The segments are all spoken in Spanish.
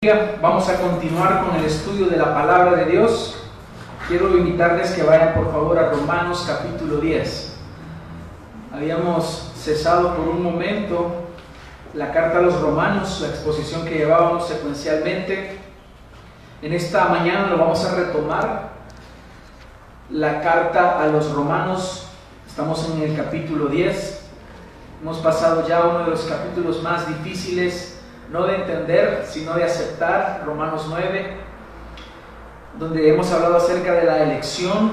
Vamos a continuar con el estudio de la palabra de Dios. Quiero invitarles que vayan por favor a Romanos capítulo 10. Habíamos cesado por un momento la carta a los romanos, la exposición que llevábamos secuencialmente. En esta mañana lo vamos a retomar. La carta a los romanos, estamos en el capítulo 10. Hemos pasado ya uno de los capítulos más difíciles no de entender, sino de aceptar, Romanos 9, donde hemos hablado acerca de la elección.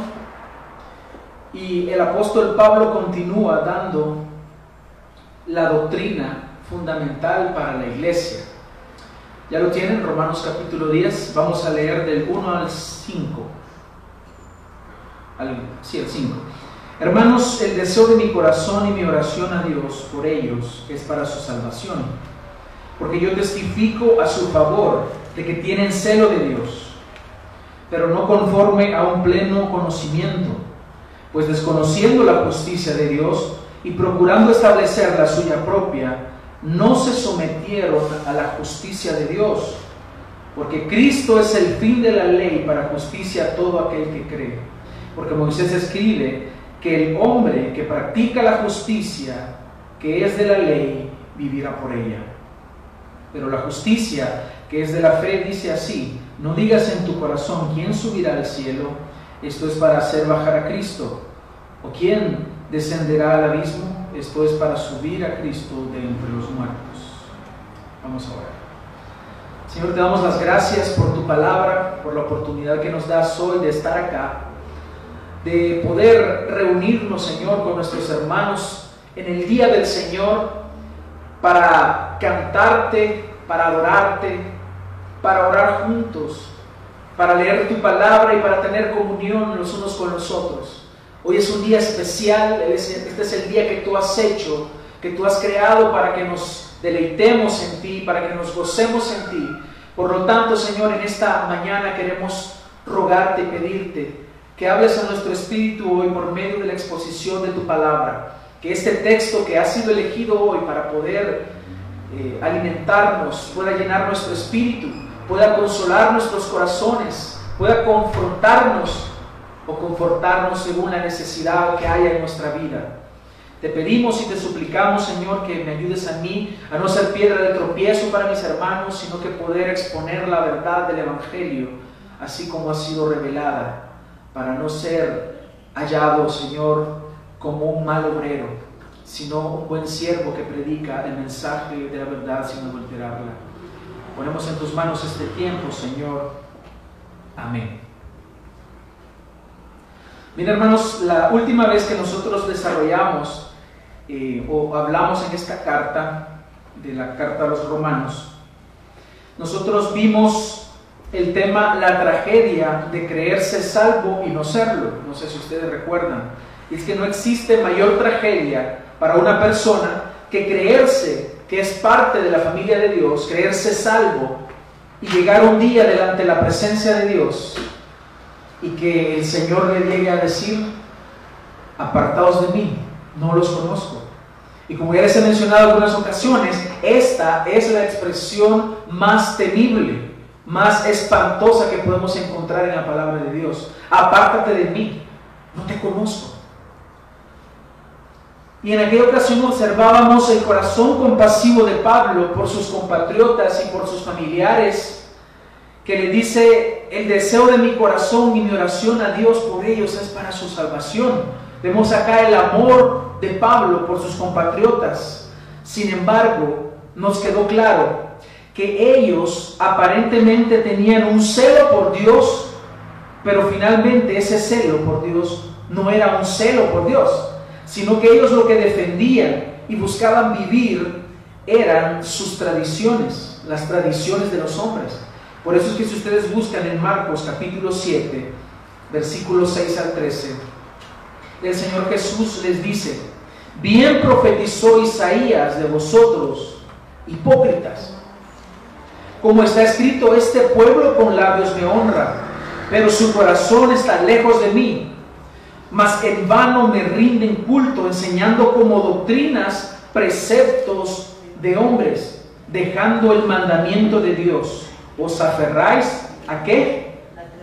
Y el apóstol Pablo continúa dando la doctrina fundamental para la iglesia. Ya lo tienen, Romanos capítulo 10, vamos a leer del 1 al 5. Al, sí, el 5. Hermanos, el deseo de mi corazón y mi oración a Dios por ellos es para su salvación porque yo testifico a su favor de que tienen celo de Dios, pero no conforme a un pleno conocimiento, pues desconociendo la justicia de Dios y procurando establecer la suya propia, no se sometieron a la justicia de Dios, porque Cristo es el fin de la ley para justicia a todo aquel que cree. Porque Moisés escribe que el hombre que practica la justicia, que es de la ley, vivirá por ella. Pero la justicia que es de la fe dice así, no digas en tu corazón quién subirá al cielo, esto es para hacer bajar a Cristo, o quién descenderá al abismo, esto es para subir a Cristo de entre los muertos. Vamos a orar. Señor, te damos las gracias por tu palabra, por la oportunidad que nos das hoy de estar acá, de poder reunirnos, Señor, con nuestros hermanos en el día del Señor para cantarte, para adorarte, para orar juntos, para leer tu palabra y para tener comunión los unos con los otros. Hoy es un día especial, este es el día que tú has hecho, que tú has creado para que nos deleitemos en ti, para que nos gocemos en ti. Por lo tanto, Señor, en esta mañana queremos rogarte y pedirte que hables a nuestro espíritu hoy por medio de la exposición de tu palabra que este texto que ha sido elegido hoy para poder eh, alimentarnos, pueda llenar nuestro espíritu, pueda consolar nuestros corazones, pueda confrontarnos o confortarnos según la necesidad que haya en nuestra vida. Te pedimos y te suplicamos, Señor, que me ayudes a mí a no ser piedra de tropiezo para mis hermanos, sino que poder exponer la verdad del Evangelio, así como ha sido revelada, para no ser hallado, Señor, como un mal obrero, sino un buen siervo que predica el mensaje de la verdad sin adulterarla. Ponemos en tus manos este tiempo, Señor. Amén. Mira, hermanos, la última vez que nosotros desarrollamos eh, o hablamos en esta carta, de la carta a los romanos, nosotros vimos el tema la tragedia de creerse salvo y no serlo. No sé si ustedes recuerdan. Y es que no existe mayor tragedia para una persona que creerse que es parte de la familia de Dios, creerse salvo y llegar un día delante de la presencia de Dios y que el Señor le llegue a decir, apartados de mí, no los conozco. Y como ya les he mencionado en algunas ocasiones, esta es la expresión más temible, más espantosa que podemos encontrar en la palabra de Dios. Apártate de mí, no te conozco. Y en aquella ocasión observábamos el corazón compasivo de Pablo por sus compatriotas y por sus familiares, que le dice, el deseo de mi corazón y mi oración a Dios por ellos es para su salvación. Vemos acá el amor de Pablo por sus compatriotas. Sin embargo, nos quedó claro que ellos aparentemente tenían un celo por Dios, pero finalmente ese celo por Dios no era un celo por Dios, sino que ellos lo que defendían y buscaban vivir eran sus tradiciones, las tradiciones de los hombres. Por eso es que si ustedes buscan en Marcos capítulo 7, versículos 6 al 13, el Señor Jesús les dice, bien profetizó Isaías de vosotros, hipócritas. Como está escrito, este pueblo con labios me honra, pero su corazón está lejos de mí mas en vano me rinden culto enseñando como doctrinas preceptos de hombres, dejando el mandamiento de Dios. os aferráis a qué?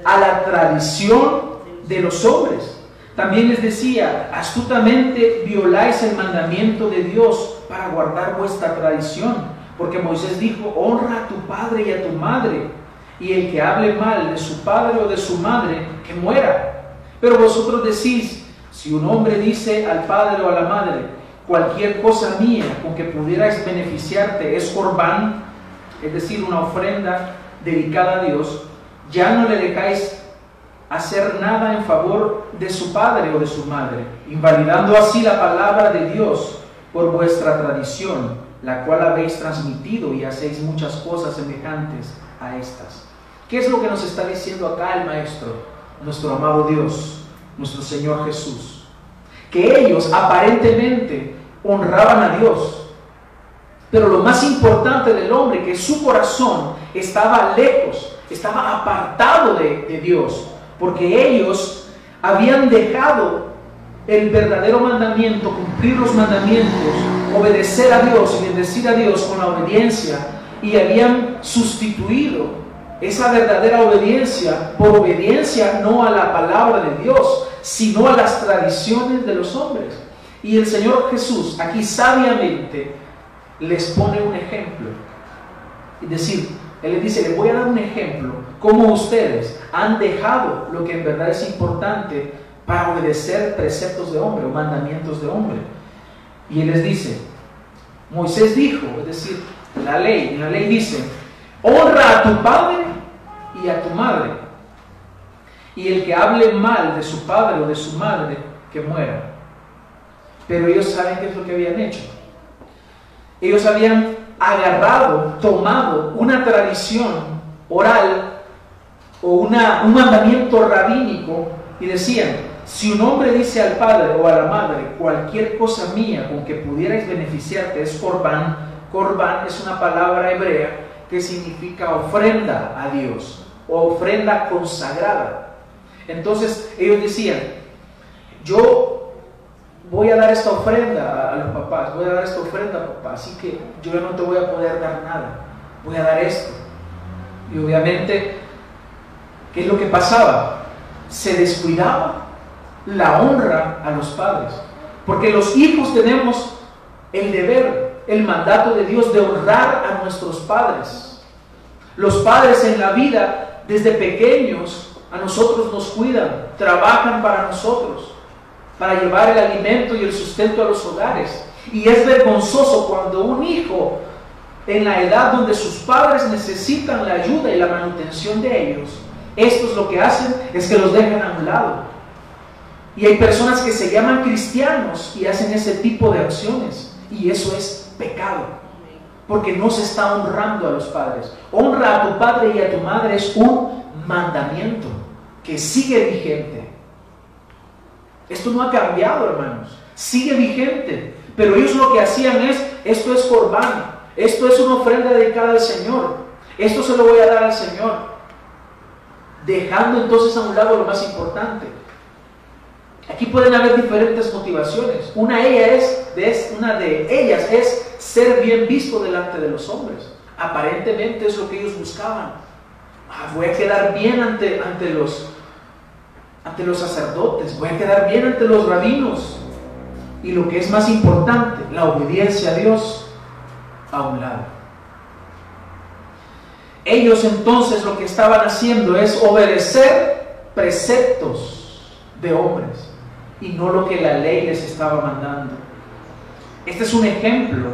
A la tradición de los hombres. También les decía, astutamente violáis el mandamiento de Dios para guardar vuestra tradición, porque Moisés dijo, honra a tu padre y a tu madre, y el que hable mal de su padre o de su madre, que muera. Pero vosotros decís, si un hombre dice al padre o a la madre, cualquier cosa mía con que pudierais beneficiarte es corbán, es decir, una ofrenda dedicada a Dios, ya no le dejáis hacer nada en favor de su padre o de su madre, invalidando así la palabra de Dios por vuestra tradición, la cual habéis transmitido y hacéis muchas cosas semejantes a estas. ¿Qué es lo que nos está diciendo acá el Maestro, nuestro amado Dios, nuestro Señor Jesús? Que ellos aparentemente honraban a Dios, pero lo más importante del hombre, que su corazón estaba lejos, estaba apartado de, de Dios, porque ellos habían dejado el verdadero mandamiento, cumplir los mandamientos, obedecer a Dios y bendecir a Dios con la obediencia, y habían sustituido esa verdadera obediencia por obediencia no a la palabra de Dios, sino a las tradiciones de los hombres. Y el Señor Jesús aquí sabiamente les pone un ejemplo. Es decir, Él les dice, les voy a dar un ejemplo, cómo ustedes han dejado lo que en verdad es importante para obedecer preceptos de hombre o mandamientos de hombre. Y Él les dice, Moisés dijo, es decir, la ley, la ley dice, honra a tu padre y a tu madre. Y el que hable mal de su padre o de su madre, que muera. Pero ellos saben qué es lo que habían hecho. Ellos habían agarrado, tomado una tradición oral o una, un mandamiento rabínico y decían, si un hombre dice al padre o a la madre, cualquier cosa mía con que pudierais beneficiarte es corbán, corbán es una palabra hebrea que significa ofrenda a Dios ofrenda consagrada. Entonces ellos decían, yo voy a dar esta ofrenda a los papás, voy a dar esta ofrenda papá, así que yo no te voy a poder dar nada, voy a dar esto. Y obviamente, ¿qué es lo que pasaba? Se descuidaba la honra a los padres. Porque los hijos tenemos el deber, el mandato de Dios de honrar a nuestros padres. Los padres en la vida, desde pequeños, a nosotros nos cuidan, trabajan para nosotros, para llevar el alimento y el sustento a los hogares. Y es vergonzoso cuando un hijo en la edad donde sus padres necesitan la ayuda y la manutención de ellos, estos lo que hacen es que los dejan a un lado. Y hay personas que se llaman cristianos y hacen ese tipo de acciones. Y eso es pecado. Porque no se está honrando a los padres. Honra a tu padre y a tu madre es un mandamiento que sigue vigente. Esto no ha cambiado, hermanos. Sigue vigente. Pero ellos lo que hacían es, esto es corbán, esto es una ofrenda dedicada al Señor. Esto se lo voy a dar al Señor. Dejando entonces a un lado lo más importante. Aquí pueden haber diferentes motivaciones. Una, ella es, una de ellas es ser bien visto delante de los hombres. Aparentemente es lo que ellos buscaban. Ah, voy a quedar bien ante, ante, los, ante los sacerdotes, voy a quedar bien ante los rabinos. Y lo que es más importante, la obediencia a Dios a un lado. Ellos entonces lo que estaban haciendo es obedecer preceptos de hombres y no lo que la ley les estaba mandando. Este es un ejemplo,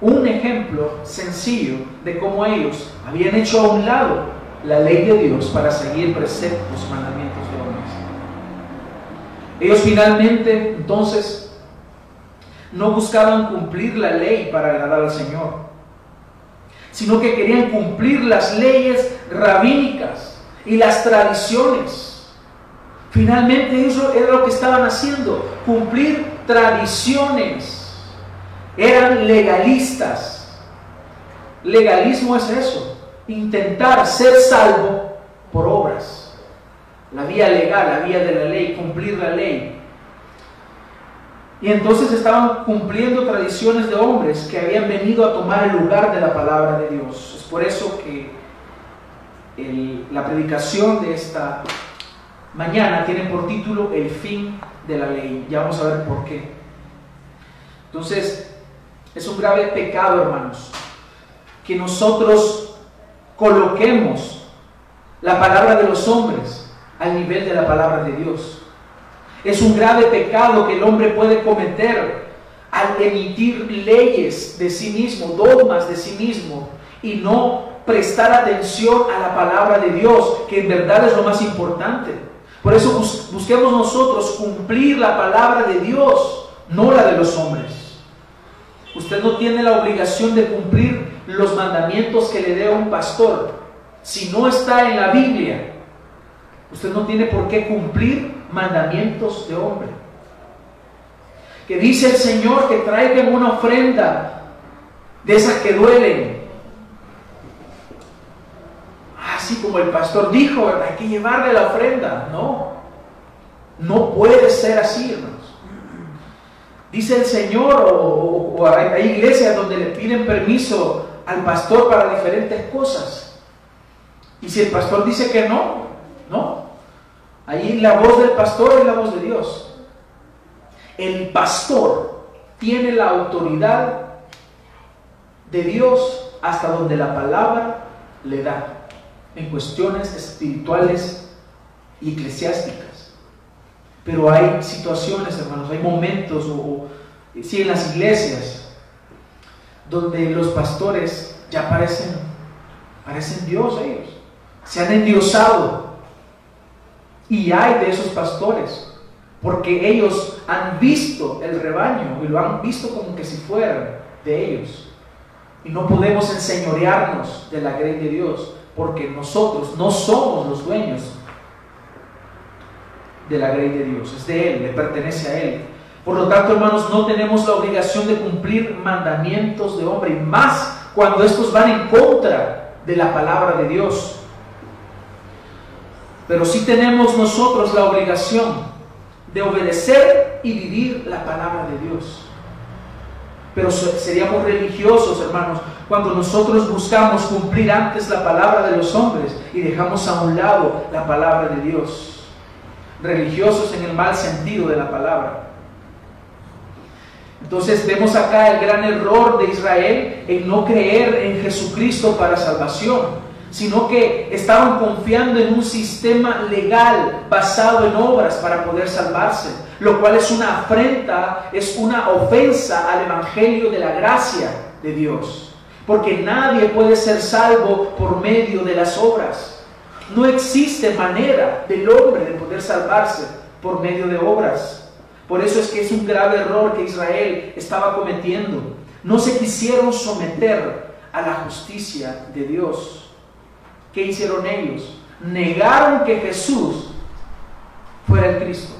un ejemplo sencillo de cómo ellos habían hecho a un lado la ley de Dios para seguir preceptos, mandamientos de hombres. Ellos finalmente entonces no buscaban cumplir la ley para agradar al Señor, sino que querían cumplir las leyes rabínicas y las tradiciones. Finalmente eso era lo que estaban haciendo, cumplir tradiciones. Eran legalistas. Legalismo es eso, intentar ser salvo por obras. La vía legal, la vía de la ley, cumplir la ley. Y entonces estaban cumpliendo tradiciones de hombres que habían venido a tomar el lugar de la palabra de Dios. Es por eso que la predicación de esta mañana tiene por título El fin de la ley. Ya vamos a ver por qué. Entonces, es un grave pecado, hermanos, que nosotros coloquemos la palabra de los hombres al nivel de la palabra de Dios. Es un grave pecado que el hombre puede cometer al emitir leyes de sí mismo, dogmas de sí mismo, y no prestar atención a la palabra de Dios, que en verdad es lo más importante. Por eso busquemos nosotros cumplir la palabra de Dios, no la de los hombres. Usted no tiene la obligación de cumplir los mandamientos que le dé un pastor. Si no está en la Biblia, usted no tiene por qué cumplir mandamientos de hombre. Que dice el Señor que traigan una ofrenda de esas que duelen. Como el pastor dijo, hay que llevarle la ofrenda. No, no puede ser así, hermanos. Dice el Señor, o, hay iglesias donde le piden permiso al pastor para diferentes cosas. Y si el pastor dice que no, no. Ahí la voz del pastor es la voz de Dios. El pastor tiene la autoridad de Dios hasta donde la palabra le da en cuestiones espirituales y eclesiásticas. Pero hay situaciones, hermanos, hay momentos, o, sí, en las iglesias, donde los pastores ya parecen, parecen Dios ellos, se han endiosado y hay de esos pastores, porque ellos han visto el rebaño y lo han visto como que si fueran de ellos. Y no podemos enseñorearnos de la grey de Dios, porque nosotros no somos los dueños de la grey de Dios, es de Él, le pertenece a Él. Por lo tanto, hermanos, no tenemos la obligación de cumplir mandamientos de hombre, y más cuando estos van en contra de la palabra de Dios. Pero sí tenemos nosotros la obligación de obedecer y vivir la palabra de Dios. Pero seríamos religiosos, hermanos, cuando nosotros buscamos cumplir antes la palabra de los hombres y dejamos a un lado la palabra de Dios. Religiosos en el mal sentido de la palabra. Entonces vemos acá el gran error de Israel en no creer en Jesucristo para salvación sino que estaban confiando en un sistema legal basado en obras para poder salvarse, lo cual es una afrenta, es una ofensa al Evangelio de la gracia de Dios, porque nadie puede ser salvo por medio de las obras. No existe manera del hombre de poder salvarse por medio de obras. Por eso es que es un grave error que Israel estaba cometiendo. No se quisieron someter a la justicia de Dios. ¿Qué hicieron ellos? Negaron que Jesús fuera el Cristo.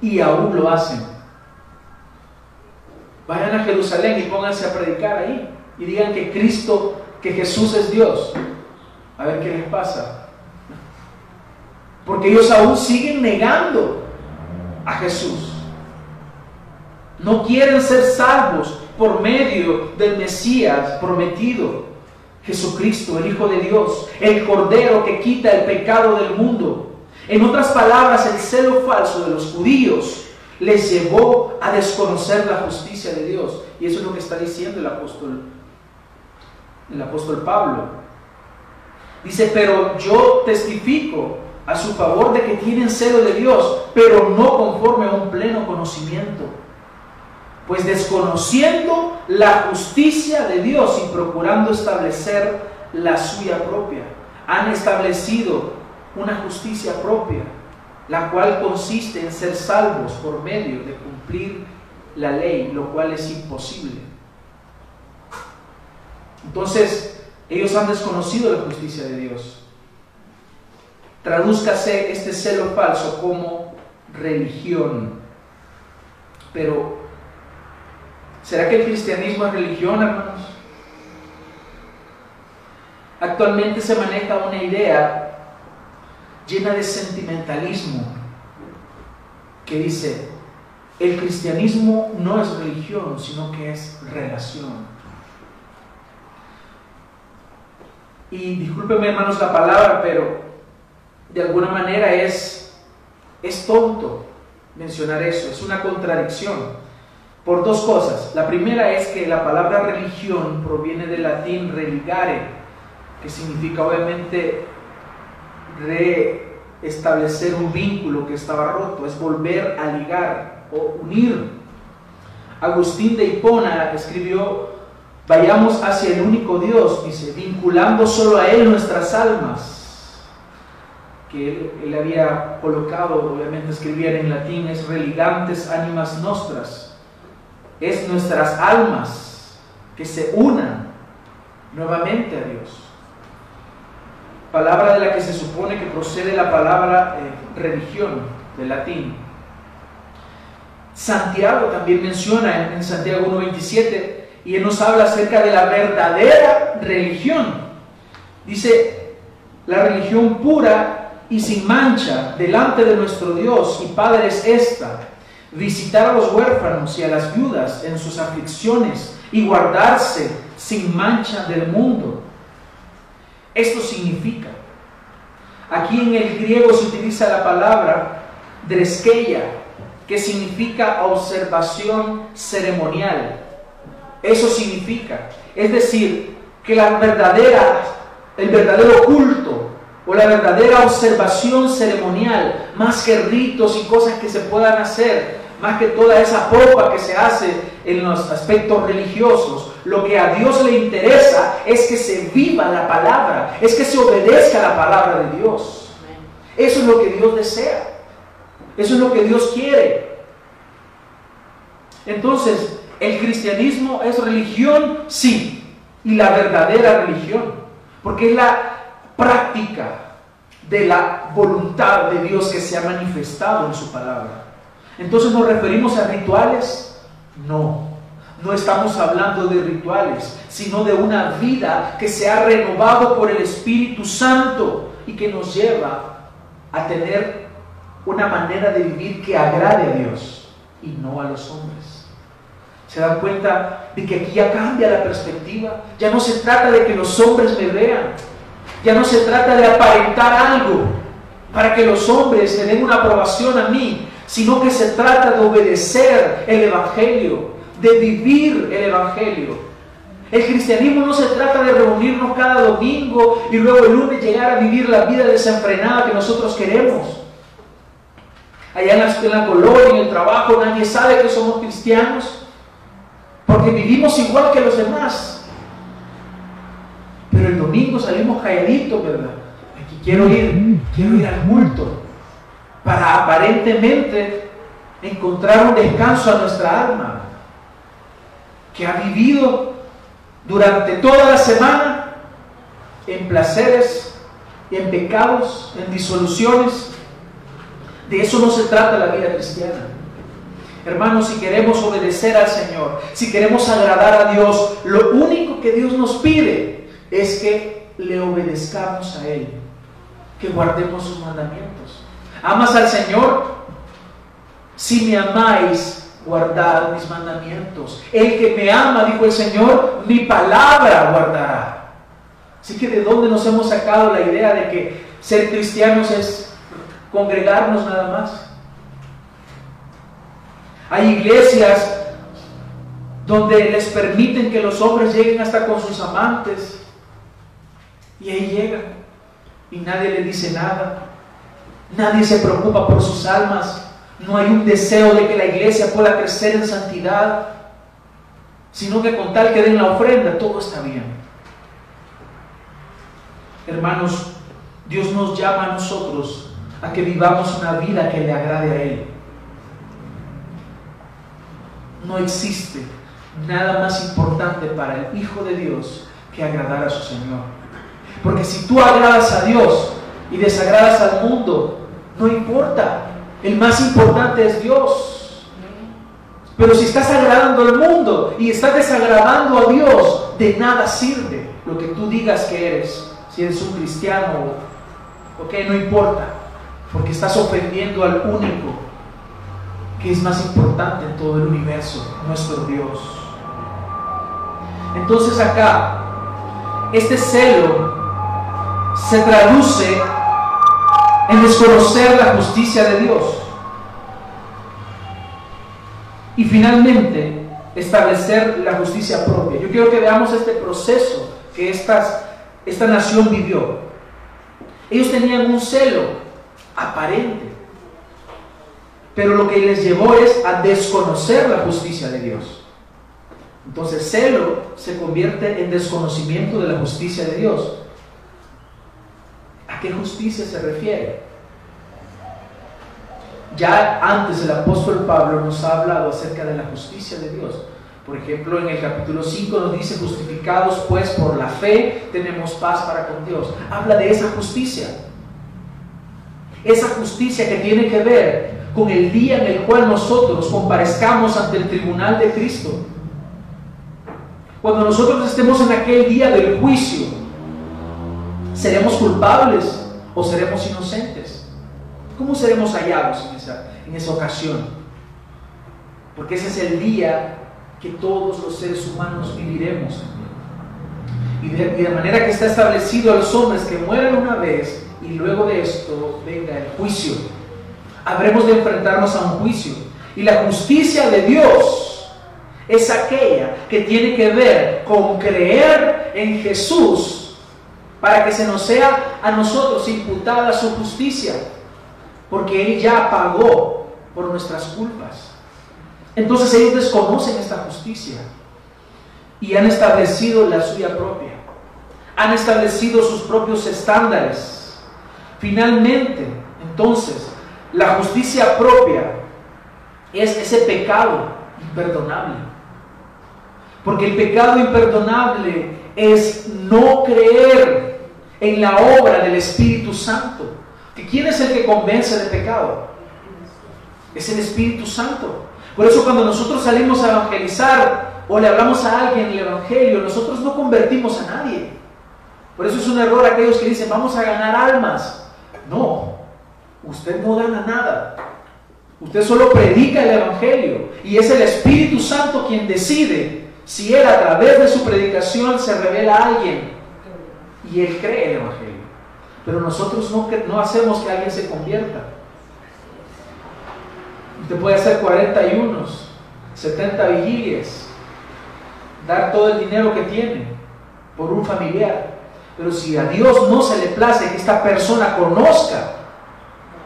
Y aún lo hacen. Vayan a Jerusalén y pónganse a predicar ahí. Y digan que Cristo, que Jesús es Dios. A ver qué les pasa. Porque ellos aún siguen negando a Jesús. No quieren ser salvos por medio del Mesías prometido. Jesucristo, el Hijo de Dios, el Cordero que quita el pecado del mundo. En otras palabras, el celo falso de los judíos les llevó a desconocer la justicia de Dios. Y eso es lo que está diciendo el apóstol, el apóstol Pablo. Dice, pero yo testifico a su favor de que tienen celo de Dios, pero no conforme a un pleno conocimiento pues desconociendo la justicia de Dios y procurando establecer la suya propia, han establecido una justicia propia, la cual consiste en ser salvos por medio de cumplir la ley, lo cual es imposible. Entonces, ellos han desconocido la justicia de Dios. Tradúzcase este celo falso como religión. Pero ¿Será que el cristianismo es religión, hermanos? Actualmente se maneja una idea llena de sentimentalismo que dice, el cristianismo no es religión, sino que es relación. Y discúlpenme hermanos la palabra, pero de alguna manera es, es tonto mencionar eso, es una contradicción. Por dos cosas. La primera es que la palabra religión proviene del latín religare, que significa obviamente restablecer un vínculo que estaba roto, es volver a ligar o unir. Agustín de Hipona escribió, vayamos hacia el único Dios, dice, vinculando solo a Él nuestras almas que él, había colocado, obviamente escribía en latín, es religantes animas nostras, es nuestras almas que se unan nuevamente a Dios. Palabra de la que se supone que procede la palabra eh, religión, del latín. Santiago también menciona en, en Santiago 1.27 y él nos habla acerca de la verdadera religión. Dice, la religión pura y sin mancha delante de nuestro Dios y Padre es esta, visitar a los huérfanos y a las viudas en sus aflicciones y guardarse sin mancha del mundo. Esto significa, aquí en el griego se utiliza la palabra dreskeia, que significa observación ceremonial. Eso significa, es decir, que la verdadera, el verdadero culto o la verdadera observación ceremonial, más que ritos y cosas que se puedan hacer, más que toda esa popa que se hace en los aspectos religiosos, lo que a Dios le interesa es que se viva la palabra, es que se obedezca la palabra de Dios. Eso es lo que Dios desea, eso es lo que Dios quiere. Entonces, ¿el cristianismo es religión? Sí, y la verdadera religión, porque es la práctica de la voluntad de Dios que se ha manifestado en su palabra. Entonces nos referimos a rituales. No, no estamos hablando de rituales, sino de una vida que se ha renovado por el Espíritu Santo y que nos lleva a tener una manera de vivir que agrade a Dios y no a los hombres. ¿Se dan cuenta de que aquí ya cambia la perspectiva? Ya no se trata de que los hombres me vean, ya no se trata de aparentar algo para que los hombres me den una aprobación a mí, sino que se trata de obedecer el Evangelio, de vivir el Evangelio. El cristianismo no se trata de reunirnos cada domingo y luego el lunes llegar a vivir la vida desenfrenada que nosotros queremos. Allá en la, en colonia, en el trabajo, nadie sabe que somos cristianos porque vivimos igual que los demás. Pero el domingo salimos calladitos, ¿verdad? Aquí quiero ir, quiero ir al culto para aparentemente encontrar un descanso a nuestra alma que ha vivido durante toda la semana en placeres, en pecados, en disoluciones. De eso no se trata la vida cristiana. Hermanos, si queremos obedecer al Señor, si queremos agradar a Dios, lo único que Dios nos pide es que le obedezcamos a Él, que guardemos sus mandamientos. ¿Amas al Señor? Si me amáis, guardad mis mandamientos. El que me ama, dijo el Señor, mi palabra guardará. Así que de dónde nos hemos sacado la idea de que ser cristianos es congregarnos nada más. Hay iglesias donde les permiten que los hombres lleguen hasta con sus amantes y ahí llega y nadie le dice nada. Nadie se preocupa por sus almas. No hay un deseo de que la iglesia pueda crecer en santidad, sino que con tal que den la ofrenda, todo está bien. Hermanos, Dios nos llama a nosotros a que vivamos una vida que le agrade a Él. No existe nada más importante para el Hijo de Dios que agradar a su Señor. Porque si tú agradas a Dios y desagradas al mundo, no importa. El más importante es Dios. Pero si estás agradando al mundo y estás desagradando a Dios, de nada sirve lo que tú digas que eres. Si eres un cristiano, ok, no importa. Porque estás ofendiendo al único que es más importante en todo el universo, nuestro Dios. Entonces acá, este celo se traduce en desconocer la justicia de Dios. Y finalmente, establecer la justicia propia. Yo quiero que veamos este proceso que esta nación vivió. Ellos tenían un celo aparente, pero lo que les llevó es a desconocer la justicia de Dios. Entonces, celo se convierte en desconocimiento de la justicia de Dios. ¿A qué justicia se refiere? Ya antes el apóstol Pablo nos ha hablado acerca de la justicia de Dios. Por ejemplo, en el capítulo 5 nos dice, justificados pues por la fe, tenemos paz para con Dios. Habla de esa justicia. Esa justicia que tiene que ver con el día en el cual nosotros comparezcamos ante el tribunal de Cristo. Cuando nosotros estemos en aquel día del juicio, ¿seremos culpables o seremos inocentes? ¿Cómo seremos hallados en esa, en esa ocasión? Porque ese es el día que todos los seres humanos viviremos. Y de, y de manera que está establecido a los hombres que mueran una vez y luego de esto venga el juicio. Habremos de enfrentarnos a un juicio. Y la justicia de Dios es aquella que tiene que ver con creer en Jesús para que se nos sea a nosotros imputada su justicia, porque Él ya pagó por nuestras culpas. Entonces ellos desconocen esta justicia y han establecido la suya propia. Han establecido sus propios estándares. Finalmente, entonces, la justicia propia es ese pecado imperdonable. Porque el pecado imperdonable es no creer en la obra del Espíritu Santo. ¿Y quién es el que convence de pecado? Es el Espíritu Santo. Por eso cuando nosotros salimos a evangelizar o le hablamos a alguien el Evangelio, nosotros no convertimos a nadie. Por eso es un error aquellos que dicen, vamos a ganar almas. No, usted no gana nada. Usted solo predica el Evangelio y es el Espíritu Santo quien decide si Él a través de su predicación se revela a alguien y Él cree el Evangelio. Pero nosotros no, no hacemos que alguien se convierta. Usted puede hacer 41, 70 vigilias, dar todo el dinero que tiene por un familiar. Pero si a Dios no se le place que esta persona conozca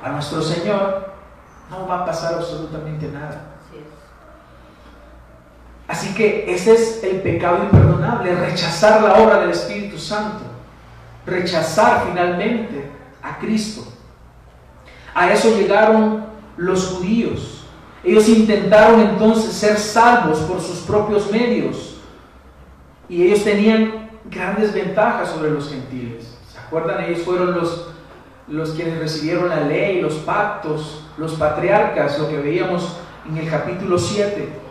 a nuestro Señor, no va a pasar absolutamente nada. Así que ese es el pecado imperdonable, rechazar la obra del Espíritu Santo, rechazar finalmente a Cristo. A eso llegaron los judíos. Ellos intentaron entonces ser salvos por sus propios medios y ellos tenían grandes ventajas sobre los gentiles. ¿Se acuerdan? Ellos fueron los, los quienes recibieron la ley, los pactos, los patriarcas, lo que veíamos en el capítulo 7.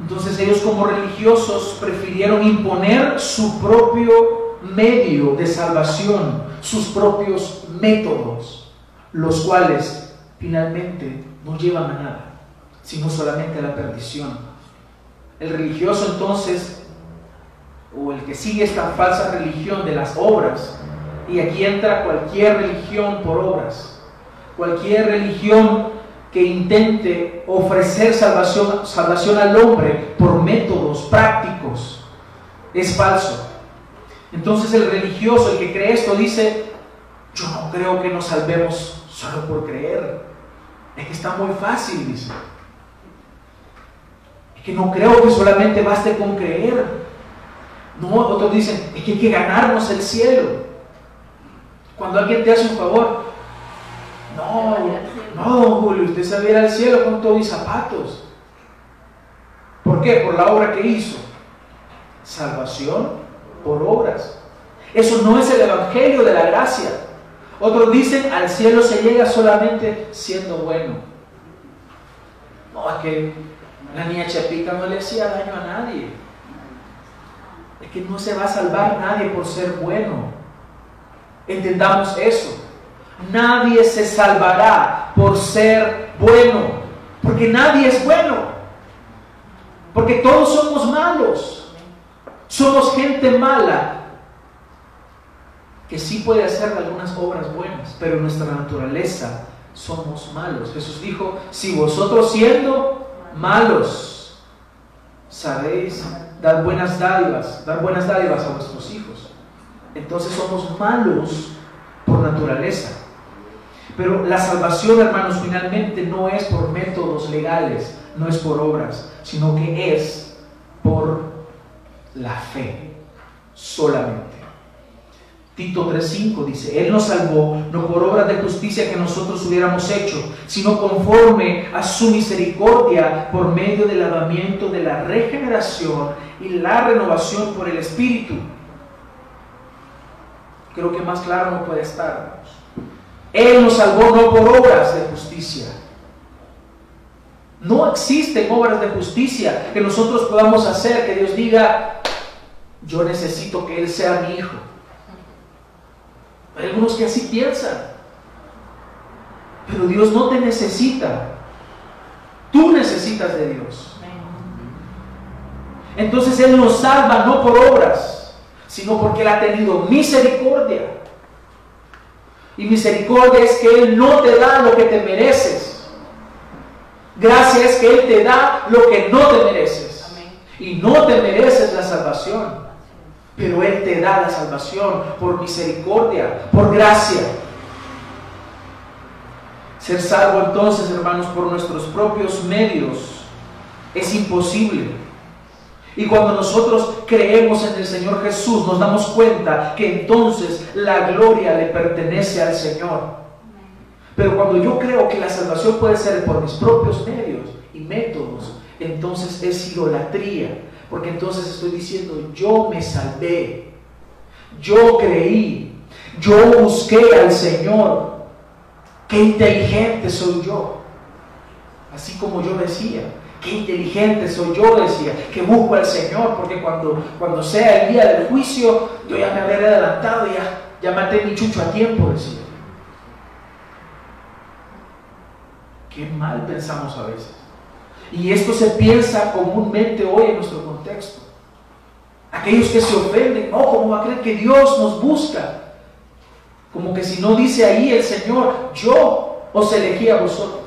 Entonces ellos como religiosos prefirieron imponer su propio medio de salvación, sus propios métodos, los cuales finalmente no llevan a nada, sino solamente a la perdición. El religioso entonces, o el que sigue esta falsa religión de las obras, y aquí entra cualquier religión por obras, cualquier religión que intente ofrecer salvación, salvación al hombre por métodos prácticos, es falso. Entonces el religioso, el que cree esto, dice, yo no creo que nos salvemos solo por creer. Es que está muy fácil, dice. Es que no creo que solamente baste con creer. No, otros dicen, es que hay que ganarnos el cielo. Cuando alguien te hace un favor, no, no, Julio, usted se al cielo con todos mis zapatos. ¿Por qué? Por la obra que hizo. Salvación por obras. Eso no es el evangelio de la gracia. Otros dicen, al cielo se llega solamente siendo bueno. No, es que la niña Chapita no le hacía daño a nadie. Es que no se va a salvar nadie por ser bueno. Entendamos eso. Nadie se salvará por ser bueno, porque nadie es bueno, porque todos somos malos. Somos gente mala que sí puede hacer algunas obras buenas, pero nuestra naturaleza somos malos. Jesús dijo, si vosotros siendo malos sabéis dar buenas dádivas, dar buenas dádivas a vuestros hijos, entonces somos malos por naturaleza. Pero la salvación, hermanos, finalmente no es por métodos legales, no es por obras, sino que es por la fe solamente. Tito 3:5 dice, Él nos salvó no por obras de justicia que nosotros hubiéramos hecho, sino conforme a su misericordia por medio del lavamiento de la regeneración y la renovación por el Espíritu. Creo que más claro no puede estar. Él nos salvó no por obras de justicia. No existen obras de justicia que nosotros podamos hacer, que Dios diga, yo necesito que Él sea mi hijo. Hay algunos que así piensan. Pero Dios no te necesita. Tú necesitas de Dios. Entonces Él nos salva no por obras, sino porque Él ha tenido misericordia. Y misericordia es que Él no te da lo que te mereces. Gracia es que Él te da lo que no te mereces. Y no te mereces la salvación. Pero Él te da la salvación por misericordia, por gracia. Ser salvo entonces, hermanos, por nuestros propios medios es imposible. Y cuando nosotros creemos en el Señor Jesús, nos damos cuenta que entonces la gloria le pertenece al Señor. Pero cuando yo creo que la salvación puede ser por mis propios medios y métodos, entonces es idolatría. Porque entonces estoy diciendo, yo me salvé, yo creí, yo busqué al Señor. Qué inteligente soy yo. Así como yo decía, qué inteligente soy yo, decía, que busco al Señor, porque cuando, cuando sea el día del juicio, yo ya me habré adelantado, ya, ya maté mi chucho a tiempo, decía. Qué mal pensamos a veces. Y esto se piensa comúnmente hoy en nuestro contexto. Aquellos que se ofenden, no, ¿cómo va a creer que Dios nos busca? Como que si no dice ahí el Señor, yo os elegí a vosotros.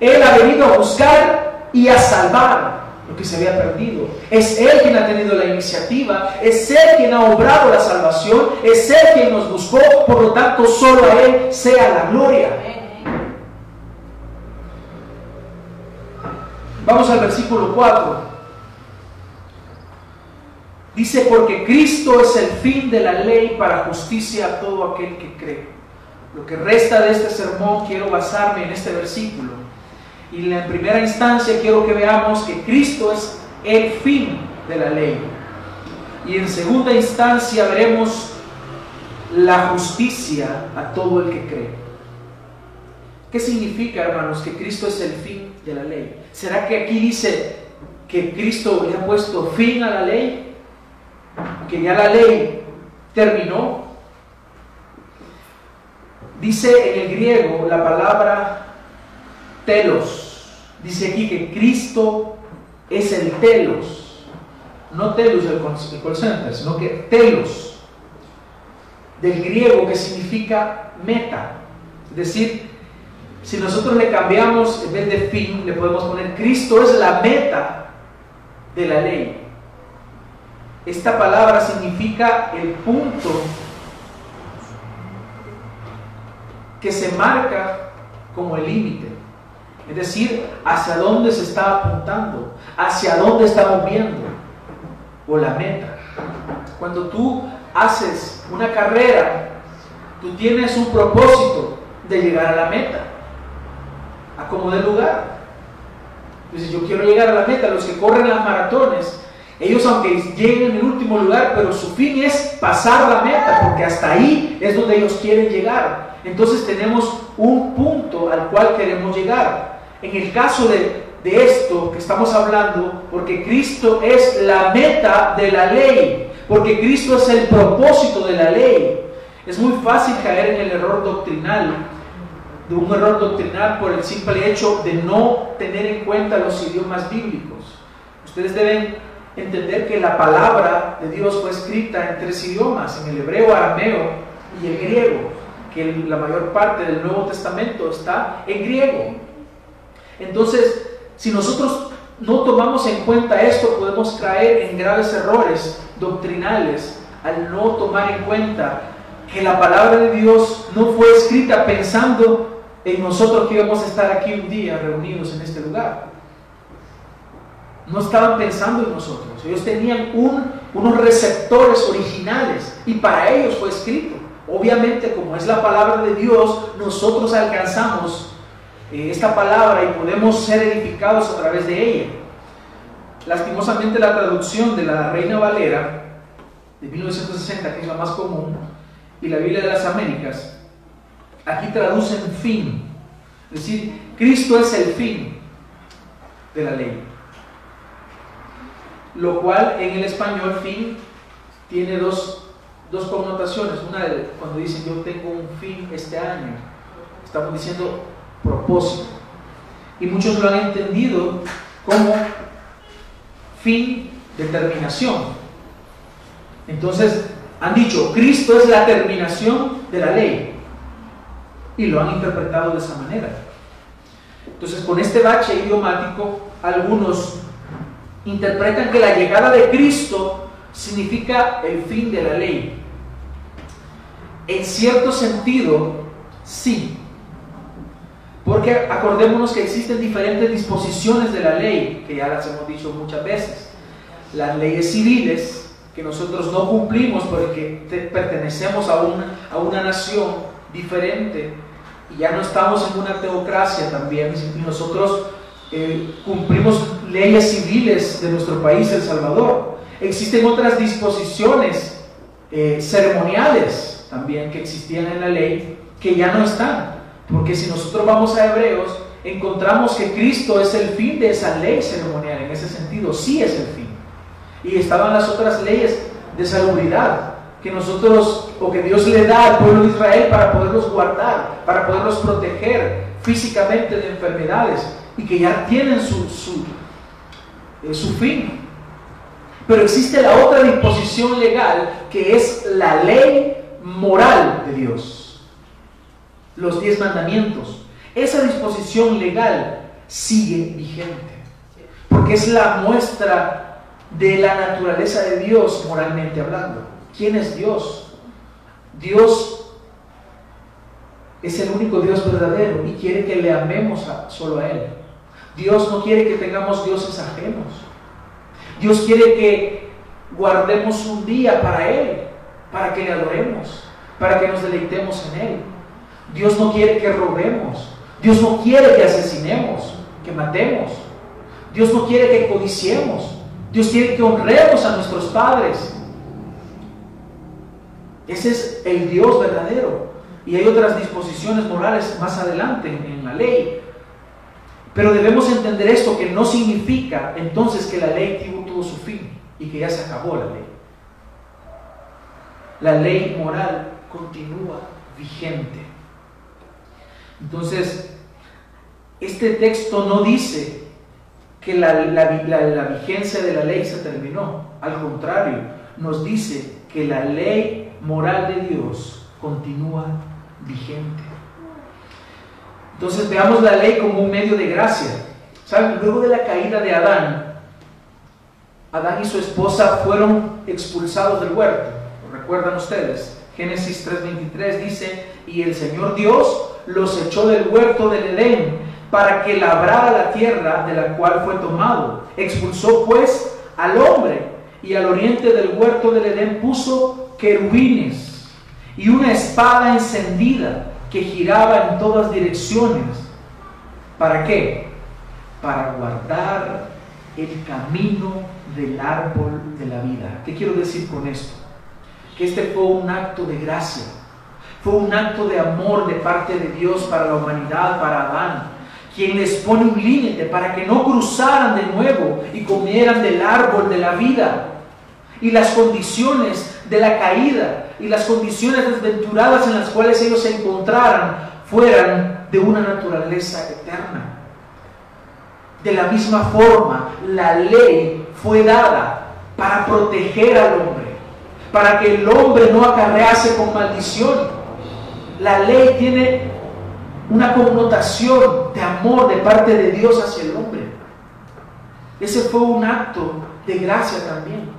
Él ha venido a buscar y a salvar lo que se había perdido. Es Él quien ha tenido la iniciativa, es Él quien ha obrado la salvación, es Él quien nos buscó, por lo tanto solo a Él sea la gloria. Vamos al versículo 4. Dice, porque Cristo es el fin de la ley para justicia a todo aquel que cree. Lo que resta de este sermón quiero basarme en este versículo. Y en primera instancia quiero que veamos que Cristo es el fin de la ley. Y en segunda instancia veremos la justicia a todo el que cree. ¿Qué significa, hermanos, que Cristo es el fin de la ley? ¿Será que aquí dice que Cristo le ha puesto fin a la ley? Que ya la ley terminó. Dice en el griego la palabra telos. Dice aquí que Cristo es el telos. No telos el call sino que telos. Del griego que significa meta. Es decir, si nosotros le cambiamos, en vez de fin, le podemos poner Cristo es la meta de la ley. Esta palabra significa el punto que se marca como el límite. Es decir, hacia dónde se está apuntando, hacia dónde estamos viendo, o la meta. Cuando tú haces una carrera, tú tienes un propósito de llegar a la meta, a como de lugar. Dices, yo quiero llegar a la meta, los que corren las maratones, ellos aunque lleguen en el último lugar, pero su fin es pasar la meta, porque hasta ahí es donde ellos quieren llegar. Entonces tenemos un punto al cual queremos llegar. En el caso de, esto que estamos hablando, porque Cristo es la meta de la ley, porque Cristo es el propósito de la ley, es muy fácil caer en el error doctrinal, de un error doctrinal por el simple hecho de no tener en cuenta los idiomas bíblicos. Ustedes deben entender que la palabra de Dios fue escrita en tres idiomas, en el hebreo, arameo y el griego, que la mayor parte del Nuevo Testamento está en griego. Entonces, si nosotros no tomamos en cuenta esto, podemos caer en graves errores doctrinales al no tomar en cuenta que la palabra de Dios no fue escrita pensando en nosotros que íbamos a estar aquí un día reunidos en este lugar. No estaban pensando en nosotros. Ellos tenían unos receptores originales y para ellos fue escrito. Obviamente, como es la palabra de Dios, nosotros alcanzamos eh, esta palabra y podemos ser edificados a través de ella. Lastimosamente, la traducción de la Reina Valera de 1960, que es la más común, y la Biblia de las Américas, aquí traducen fin. Es decir, Cristo es el fin de la ley. Lo cual en el español fin tiene dos, connotaciones. Una de cuando dicen yo tengo un fin este año, estamos diciendo propósito. Y muchos lo han entendido como fin de terminación. Entonces, han dicho, Cristo es la terminación de la ley. Y lo han interpretado de esa manera. Entonces, con este bache idiomático, algunos interpretan que la llegada de Cristo significa el fin de la ley. En cierto sentido, sí. Porque acordémonos que existen diferentes disposiciones de la ley, que ya las hemos dicho muchas veces. Las leyes civiles, que nosotros no cumplimos porque pertenecemos a una, a una nación diferente y ya no estamos en una teocracia también, y nosotros eh, cumplimos leyes civiles de nuestro país, El Salvador. Existen otras disposiciones eh, ceremoniales también que existían en la ley que ya no están, porque si nosotros vamos a Hebreos, encontramos que Cristo es el fin de esa ley ceremonial, en ese sentido, sí es el fin. Y estaban las otras leyes de salubridad que nosotros o que Dios le da al pueblo de Israel para poderlos guardar, para poderlos proteger físicamente de enfermedades y que ya tienen su, su, eh, su fin. Pero existe la otra disposición legal que es la ley moral de Dios, los diez mandamientos. Esa disposición legal sigue vigente, porque es la muestra de la naturaleza de Dios moralmente hablando. ¿Quién es Dios? Dios es el único Dios verdadero y quiere que le amemos solo a Él. Dios no quiere que tengamos dioses ajenos. Dios quiere que guardemos un día para Él, para que le adoremos, para que nos deleitemos en Él. Dios no quiere que robemos. Dios no quiere que asesinemos, que matemos. Dios no quiere que codiciemos. Dios quiere que honremos a nuestros padres. Ese es el Dios verdadero. Y hay otras disposiciones morales más adelante en la ley. Pero debemos entender esto, que no significa entonces que la ley tuvo, su fin y que ya se acabó la ley. La ley moral continúa vigente. Entonces, este texto no dice que la, vigencia de la ley se terminó. Al contrario, nos dice que la ley moral de Dios continúa vigente. Entonces veamos la ley como un medio de gracia. Luego de la caída de Adán, Adán y su esposa fueron expulsados del huerto. ¿Lo recuerdan ustedes? Génesis 3:23 dice, y el Señor Dios los echó del huerto del Edén para que labrara la tierra de la cual fue tomado. Expulsó pues al hombre y al oriente del huerto del Edén puso querubines y una espada encendida que giraba en todas direcciones. ¿Para qué? Para guardar el camino del árbol de la vida. ¿Qué quiero decir con esto? Que este fue un acto de gracia, fue un acto de amor de parte de Dios para la humanidad, para Adán quien les pone un límite para que no cruzaran de nuevo y comieran del árbol de la vida. Y las condiciones de la caída y las condiciones desventuradas en las cuales ellos se encontraran fueran de una naturaleza eterna. De la misma forma, la ley fue dada para proteger al hombre, para que el hombre no acarrease con maldición. La ley tiene una connotación de amor de parte de Dios hacia el hombre. Ese fue un acto de gracia también.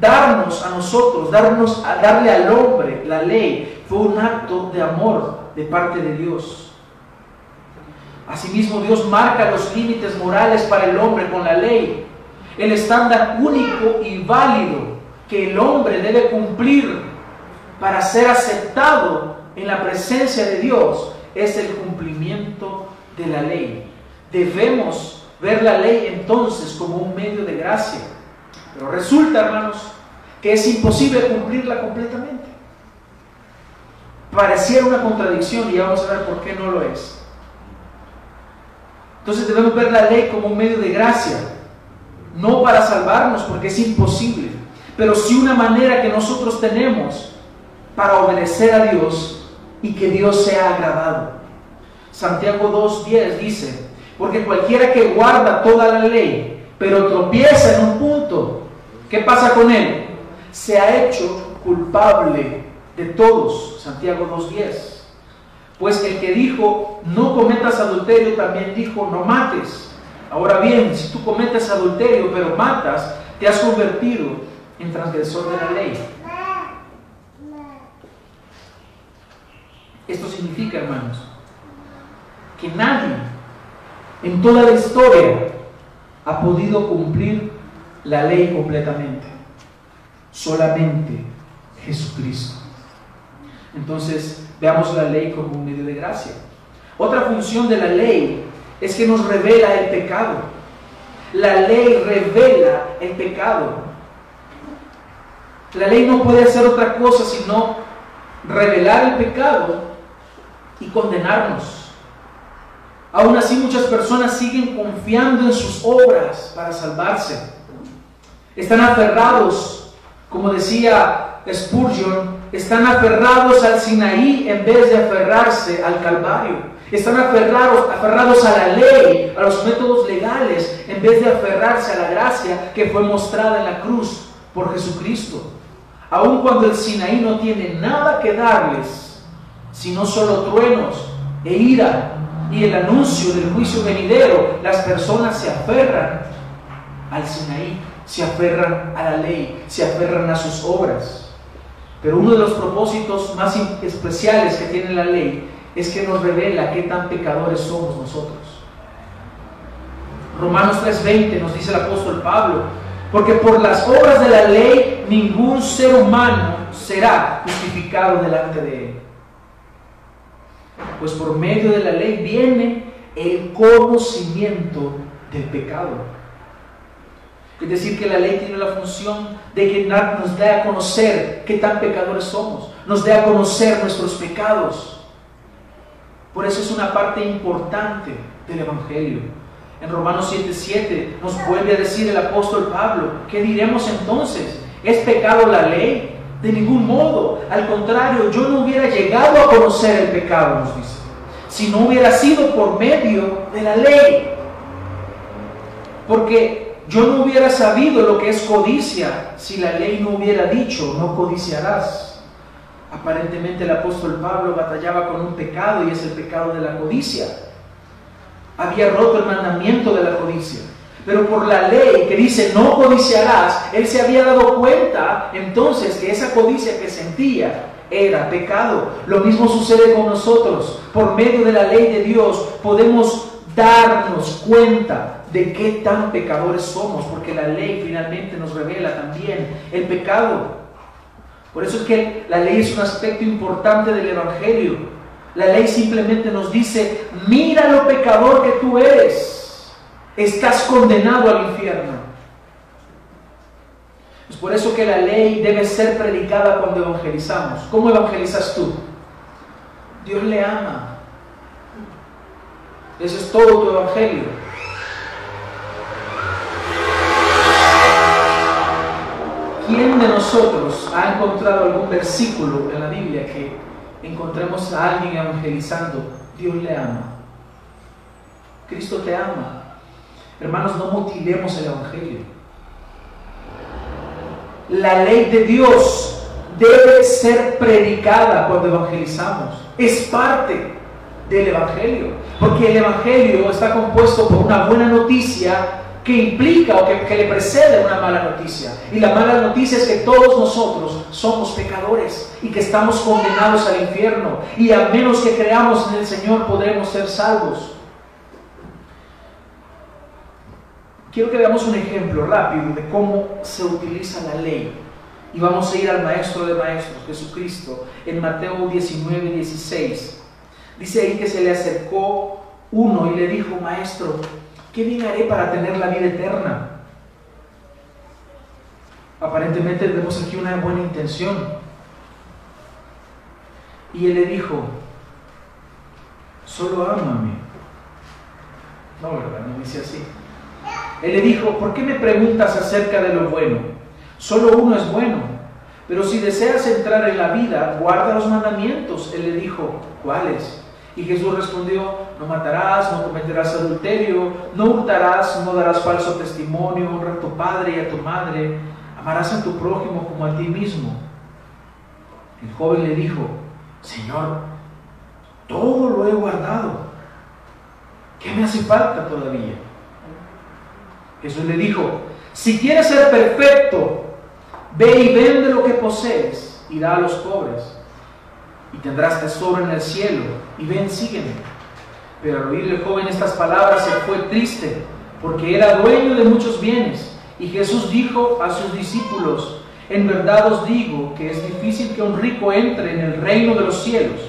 Darnos a nosotros, darnos a darle al hombre la ley, fue un acto de amor de parte de Dios. Asimismo, Dios marca los límites morales para el hombre con la ley, el estándar único y válido que el hombre debe cumplir para ser aceptado en la presencia de Dios es el cumplimiento de la ley. Debemos ver la ley entonces como un medio de gracia. Pero resulta, hermanos, que es imposible cumplirla completamente. Pareciera una contradicción y ya vamos a ver por qué no lo es. Entonces debemos ver la ley como un medio de gracia, no para salvarnos, porque es imposible, pero sí una manera que nosotros tenemos para obedecer a Dios y que Dios sea agradado. Santiago 2.10 dice, porque cualquiera que guarda toda la ley, pero tropieza en un punto, ¿qué pasa con él? Se ha hecho culpable de todos. Santiago 2.10. Pues el que dijo, no cometas adulterio, también dijo, no mates. Ahora bien, si tú cometes adulterio, pero matas, te has convertido en transgresor de la ley. Esto significa, hermanos, que nadie en toda la historia ha podido cumplir la ley completamente. Solamente Jesucristo. Entonces, veamos la ley como un medio de gracia. Otra función de la ley es que nos revela el pecado. La ley revela el pecado. La ley no puede hacer otra cosa sino revelar el pecado y condenarnos. Aún así muchas personas siguen confiando en sus obras para salvarse. Están aferrados, como decía Spurgeon, están aferrados al Sinaí en vez de aferrarse al Calvario. Están aferrados, aferrados a la ley, a los métodos legales, en vez de aferrarse a la gracia que fue mostrada en la cruz por Jesucristo. Aun cuando el Sinaí no tiene nada que darles, sino solo truenos e ira y el anuncio del juicio venidero, las personas se aferran al Sinaí, se aferran a la ley, se aferran a sus obras. Pero uno de los propósitos más especiales que tiene la ley es que nos revela qué tan pecadores somos nosotros. Romanos 3:20 nos dice el apóstol Pablo, porque por las obras de la ley ningún ser humano será justificado delante de él. Pues por medio de la ley viene el conocimiento del pecado. Es decir, que la ley tiene la función de que nos dé a conocer qué tan pecadores somos, nos dé a conocer nuestros pecados. Por eso es una parte importante del Evangelio. En Romanos 7:7 nos vuelve a decir el apóstol Pablo, ¿qué diremos entonces? ¿Es pecado la ley? De ningún modo. Al contrario, yo no hubiera llegado a conocer el pecado, nos dice, si no hubiera sido por medio de la ley. Porque yo no hubiera sabido lo que es codicia si la ley no hubiera dicho, no codiciarás. Aparentemente el apóstol Pablo batallaba con un pecado y es el pecado de la codicia. Había roto el mandamiento de la codicia. Pero por la ley que dice no codiciarás, él se había dado cuenta entonces que esa codicia que sentía era pecado. Lo mismo sucede con nosotros. Por medio de la ley de Dios podemos darnos cuenta de qué tan pecadores somos, porque la ley finalmente nos revela también el pecado. Por eso es que la ley es un aspecto importante del Evangelio. La ley simplemente nos dice, mira lo pecador que tú eres, estás condenado al infierno. Es por eso que la ley debe ser predicada cuando evangelizamos. ¿Cómo evangelizas tú? Dios le ama. Eso es todo tu evangelio. ¿Quién de nosotros ha encontrado algún versículo en la Biblia que encontremos a alguien evangelizando? Dios le ama. Cristo te ama. Hermanos, no mutilemos el Evangelio. la ley de Dios debe ser predicada cuando evangelizamos. Es parte del Evangelio. Porque el Evangelio está compuesto por una buena noticia que implica o que, le precede una mala noticia. Y la mala noticia es que todos nosotros somos pecadores y que estamos condenados al infierno. Y a menos que creamos en el Señor podremos ser salvos. Quiero que veamos un ejemplo rápido de cómo se utiliza la ley. Y vamos a ir al Maestro de Maestros, Jesucristo, en Mateo 19, 16. Dice ahí que se le acercó uno y le dijo, Maestro, ¿qué bien haré para tener la vida eterna? Aparentemente vemos aquí una buena intención. Y él le dijo, solo ámame. No, ¿verdad? No dice así. Él le dijo, ¿por qué me preguntas acerca de lo bueno? Solo uno es bueno. Pero si deseas entrar en la vida, guarda los mandamientos. Él le dijo, ¿cuáles? Y Jesús respondió, no matarás, no cometerás adulterio, no hurtarás, no darás falso testimonio, honra a tu padre y a tu madre, amarás a tu prójimo como a ti mismo. El joven le dijo, Señor, todo lo he guardado. ¿Qué me hace falta todavía? Jesús le dijo, si quieres ser perfecto, ve y vende lo que posees y da a los pobres y tendrás tesoro en el cielo, y ven, sígueme. Pero al oír el joven estas palabras se fue triste, porque era dueño de muchos bienes. Y Jesús dijo a sus discípulos, en verdad os digo que es difícil que un rico entre en el reino de los cielos.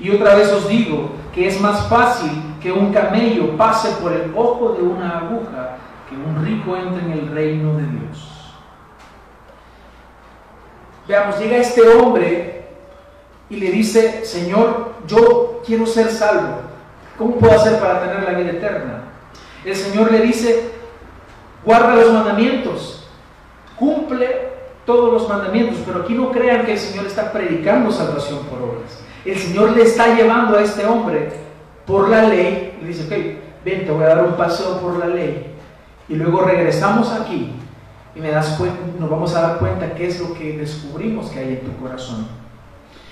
Y otra vez os digo que es más fácil que un camello pase por el ojo de una aguja un rico entre en el reino de Dios. Veamos, llega este hombre y le dice, Señor, yo quiero ser salvo. ¿Cómo puedo hacer para tener la vida eterna? El Señor le dice, guarda los mandamientos, cumple todos los mandamientos, pero aquí no crean que el Señor está predicando salvación por obras. El Señor le está llevando a este hombre por la ley, le dice, ok, ven, te voy a dar un paseo por la ley, y luego regresamos aquí y me das nos vamos a dar cuenta qué es lo que descubrimos que hay en tu corazón.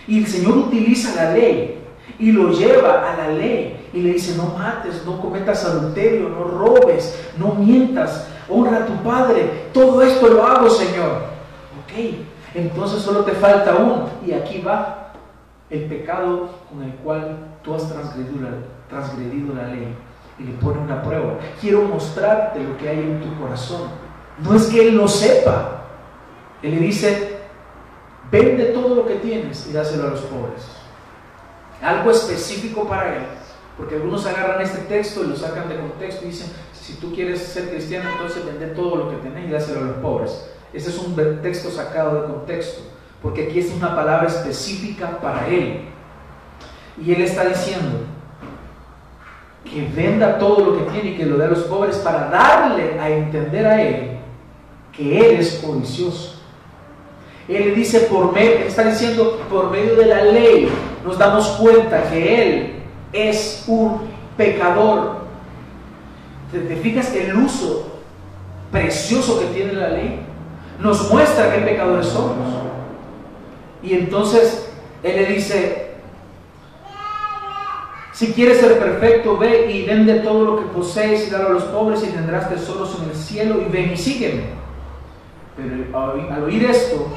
Y el Señor utiliza la ley y lo lleva a la ley y le dice, no mates, no cometas adulterio, no robes, no mientas, honra a tu padre. Todo esto lo hago, Señor. Ok, entonces solo te falta uno. Y aquí va el pecado con el cual tú has transgredido la ley. Y le pone una prueba. Quiero mostrarte lo que hay en tu corazón. No es que Él lo sepa. Él le dice, Vende todo lo que tienes y dáselo a los pobres. Algo específico para él. Porque algunos agarran este texto y lo sacan de contexto y dicen, si tú quieres ser cristiano, entonces vende todo lo que tenés y dáselo a los pobres. Este es un texto sacado de contexto, porque aquí es una palabra específica para él. Y él está diciendo que venda todo lo que tiene y que lo dé a los pobres para darle a entender a él que él es codicioso. Él dice por medio, está diciendo por medio de la ley nos damos cuenta que él es un pecador. ¿Te, fijas el uso precioso que tiene la ley? Nos muestra qué pecadores somos. Y entonces él le dice, si quieres ser perfecto, ve y vende todo lo que posees y dalo a los pobres y tendrás tesoros en el cielo y ven y sígueme. Pero al oír esto,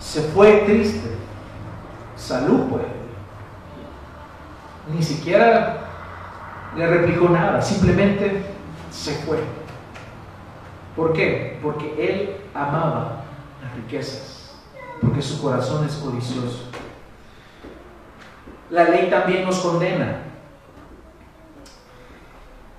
se fue triste. Salud, pues. Ni siquiera le replicó nada, simplemente se fue. ¿Por qué? Porque él amaba las riquezas, porque su corazón es codicioso. La ley también nos condena.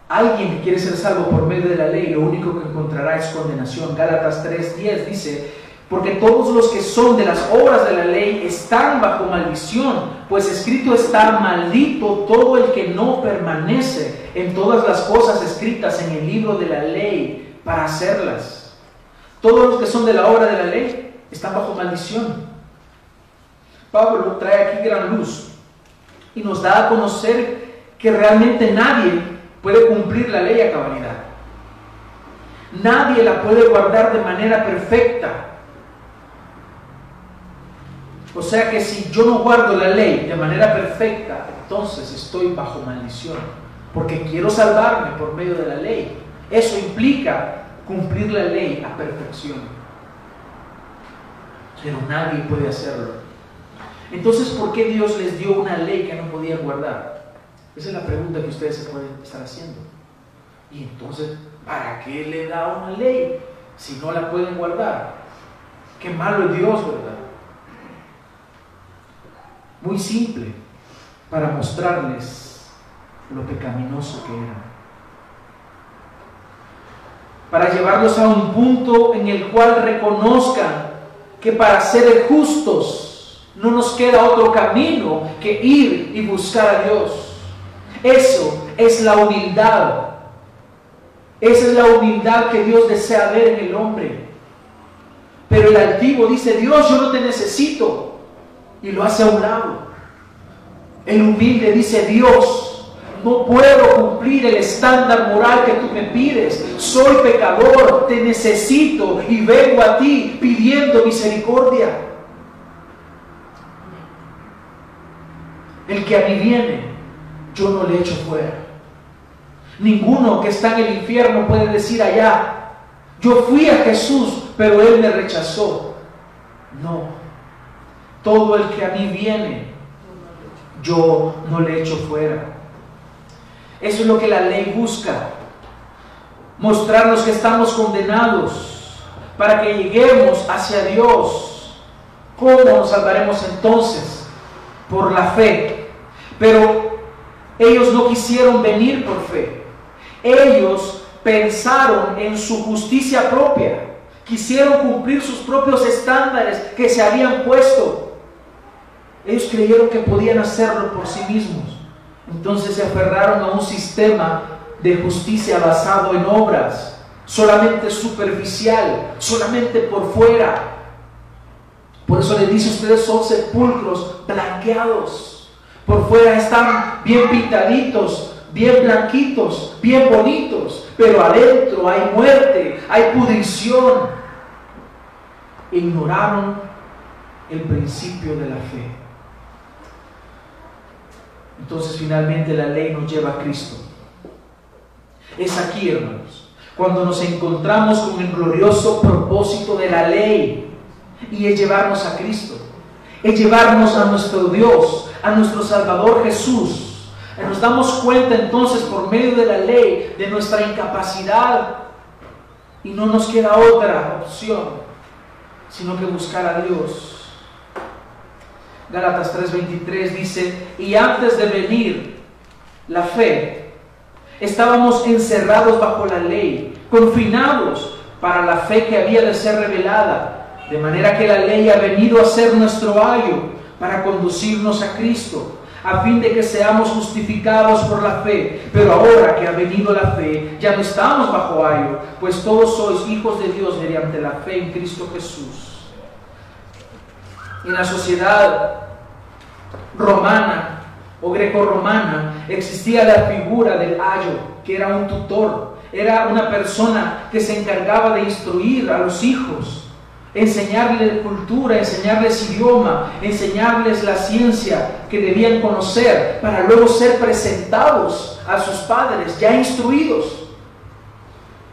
Alguien que quiere ser salvo por medio de la ley, lo único que encontrará es condenación. Gálatas 3:10 dice, porque todos los que son de las obras de la ley están bajo maldición, pues escrito está maldito todo el que no permanece en todas las cosas escritas en el libro de la ley para hacerlas. Todos los que son de la obra de la ley están bajo maldición. Pablo trae aquí gran luz y nos da a conocer que realmente nadie puede cumplir la ley a cabalidad. Nadie la puede guardar de manera perfecta. O sea que si yo no guardo la ley de manera perfecta, entonces estoy bajo maldición, porque quiero salvarme por medio de la ley. Eso implica cumplir la ley a perfección. Pero nadie puede hacerlo. Entonces, ¿por qué Dios les dio una ley que no podían guardar? Esa es la pregunta que ustedes se pueden estar haciendo. Y entonces, ¿para qué le da una ley si no la pueden guardar? Qué malo es Dios, ¿verdad? Muy simple, para mostrarles lo pecaminoso que eran. Para llevarlos a un punto en el cual reconozcan que para ser justos no nos queda otro camino que ir y buscar a Dios. Eso es la humildad. Esa es la humildad que Dios desea ver en el hombre. Pero el altivo dice, Dios, yo no te necesito. Y lo hace a un lado. El humilde dice, Dios, no puedo cumplir el estándar moral que tú me pides. Soy pecador, te necesito y vengo a ti pidiendo misericordia. El que a mí viene, yo no le echo fuera. Ninguno que está en el infierno puede decir allá, yo fui a Jesús, pero Él me rechazó. No. Todo el que a mí viene, yo no le echo fuera. Eso es lo que la ley busca. Mostrarnos que estamos condenados para que lleguemos hacia Dios. ¿Cómo nos salvaremos entonces? Por la fe. Pero ellos no quisieron venir por fe. Ellos pensaron en su justicia propia. Quisieron cumplir sus propios estándares que se habían puesto. Ellos creyeron que podían hacerlo por sí mismos. Entonces se aferraron a un sistema de justicia basado en obras, solamente superficial, solamente por fuera. Por eso les dice ustedes son sepulcros blanqueados. Por fuera están bien pintaditos, bien blanquitos, bien bonitos, pero adentro hay muerte, hay pudrición. Ignoraron el principio de la fe. Entonces finalmente la ley nos lleva a Cristo. Es aquí, hermanos, cuando nos encontramos con el glorioso propósito de la ley y es llevarnos a Cristo, es llevarnos a nuestro Dios, a nuestro Salvador Jesús nos damos cuenta entonces por medio de la ley de nuestra incapacidad y no nos queda otra opción sino que buscar a Dios. Gálatas 3:23 dice, y antes de venir la fe, estábamos encerrados bajo la ley, confinados para la fe que había de ser revelada, de manera que la ley ha venido a ser nuestro ayo para conducirnos a Cristo a fin de que seamos justificados por la fe. Pero ahora que ha venido la fe, ya no estamos bajo ayo, pues todos sois hijos de Dios mediante la fe en Cristo Jesús. En la sociedad romana o greco-romana existía la figura del ayo, que era un tutor, era una persona que se encargaba de instruir a los hijos enseñarles cultura, enseñarles idioma, enseñarles la ciencia que debían conocer para luego ser presentados a sus padres ya instruidos.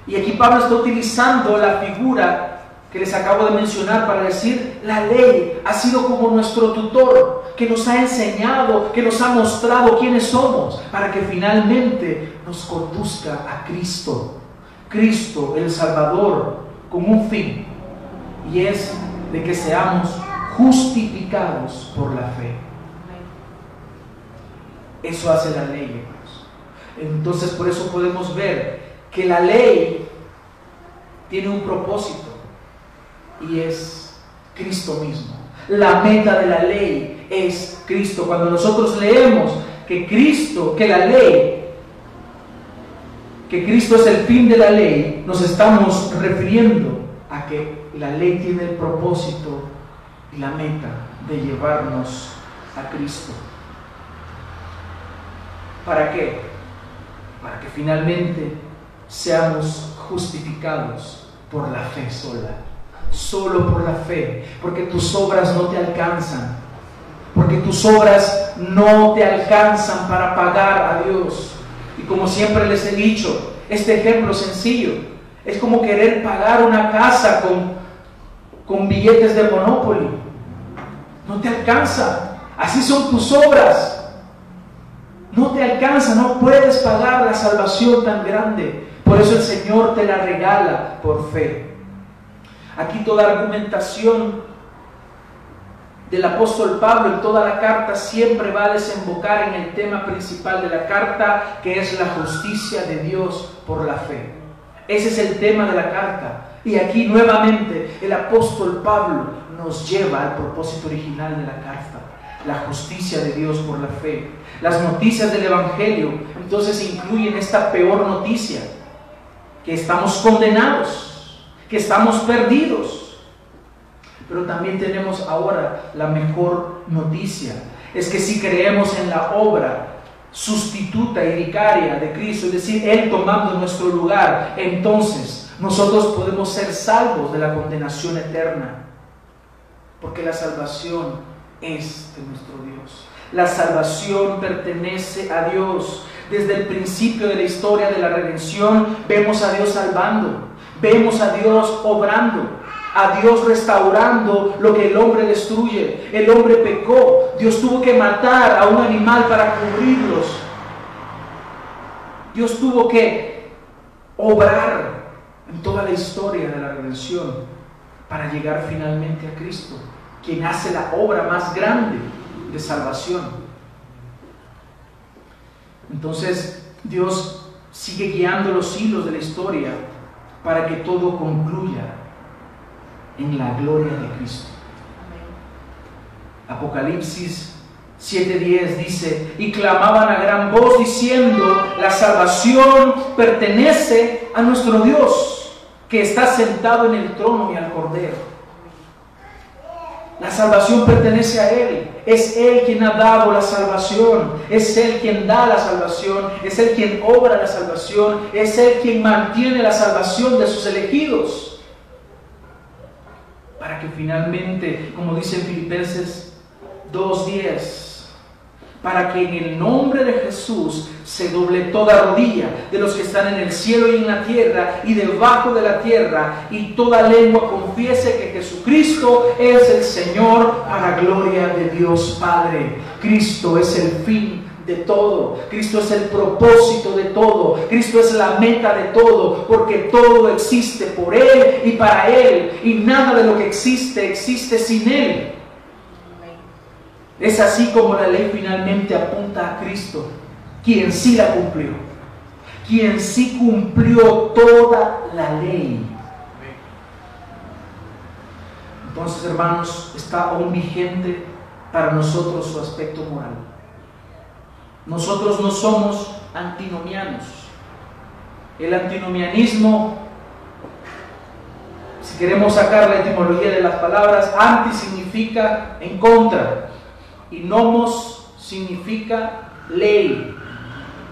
Y aquí Pablo está utilizando la figura que les acabo de mencionar para decir, la ley ha sido como nuestro tutor, que nos ha enseñado, que nos ha mostrado quiénes somos, para que finalmente nos conduzca a Cristo. Cristo, el Salvador, con un fin, y es de que seamos justificados por la fe. Eso hace la ley, hermanos. Entonces por eso podemos ver que la ley tiene un propósito y es Cristo mismo. La meta de la ley es Cristo. Cuando nosotros leemos que Cristo, que la ley, que Cristo es el fin de la ley, nos estamos refiriendo a que la ley tiene el propósito y la meta de llevarnos a Cristo. ¿Para qué? Para que finalmente seamos justificados por la fe sola. solo por la fe, porque tus obras no te alcanzan, porque tus obras no te alcanzan para pagar a Dios. Y como siempre les he dicho, este ejemplo sencillo es como querer pagar una casa con, con billetes de Monopoly. No te alcanza. Así son tus obras. No te alcanza, no puedes pagar la salvación tan grande. Por eso el Señor te la regala por fe. Aquí toda argumentación del apóstol Pablo en toda la carta siempre va a desembocar en el tema principal de la carta, que es la justicia de Dios por la fe. Ese es el tema de la carta. Y aquí nuevamente el apóstol Pablo nos lleva al propósito original de la carta, la justicia de Dios por la fe. Las noticias del Evangelio entonces incluyen esta peor noticia, que estamos condenados, que estamos perdidos. Pero también tenemos ahora la mejor noticia, es que si creemos en la obra sustituta y vicaria de Cristo, es decir, Él tomando nuestro lugar, entonces nosotros podemos ser salvos de la condenación eterna, porque la salvación es de nuestro Dios. La salvación pertenece a Dios. Desde el principio de la historia de la redención vemos a Dios salvando, vemos a Dios obrando, a Dios restaurando lo que el hombre destruye. El hombre pecó, Dios tuvo que matar a un animal para cubrirlos. Dios tuvo que obrar en toda la historia de la redención para llegar finalmente a Cristo, quien hace la obra más grande de salvación. Entonces Dios sigue guiando los hilos de la historia para que todo concluya en la gloria de Cristo. Apocalipsis 7:10 dice, y clamaban a gran voz diciendo, la salvación pertenece a nuestro Dios, que está sentado en el trono y al cordero. La salvación pertenece a Él. Es Él quien ha dado la salvación. Es Él quien da la salvación. Es Él quien obra la salvación. Es Él quien mantiene la salvación de sus elegidos. Para que finalmente, como dice en Filipenses 2.10, para que en el nombre de Jesús se doble toda rodilla de los que están en el cielo y en la tierra y debajo de la tierra, y toda lengua confiese que Jesucristo es el Señor para gloria de Dios Padre. Cristo es el fin de todo. Cristo es el propósito de todo. Cristo es la meta de todo, porque todo existe por Él y para Él, y nada de lo que existe existe sin Él. Es así como la ley finalmente apunta a Cristo, quien sí la cumplió, quien sí cumplió toda la ley. Entonces, hermanos, está aún vigente para nosotros su aspecto moral. Nosotros no somos antinomianos. El antinomianismo, si queremos sacar la etimología de las palabras, anti significa en contra y nomos significa ley.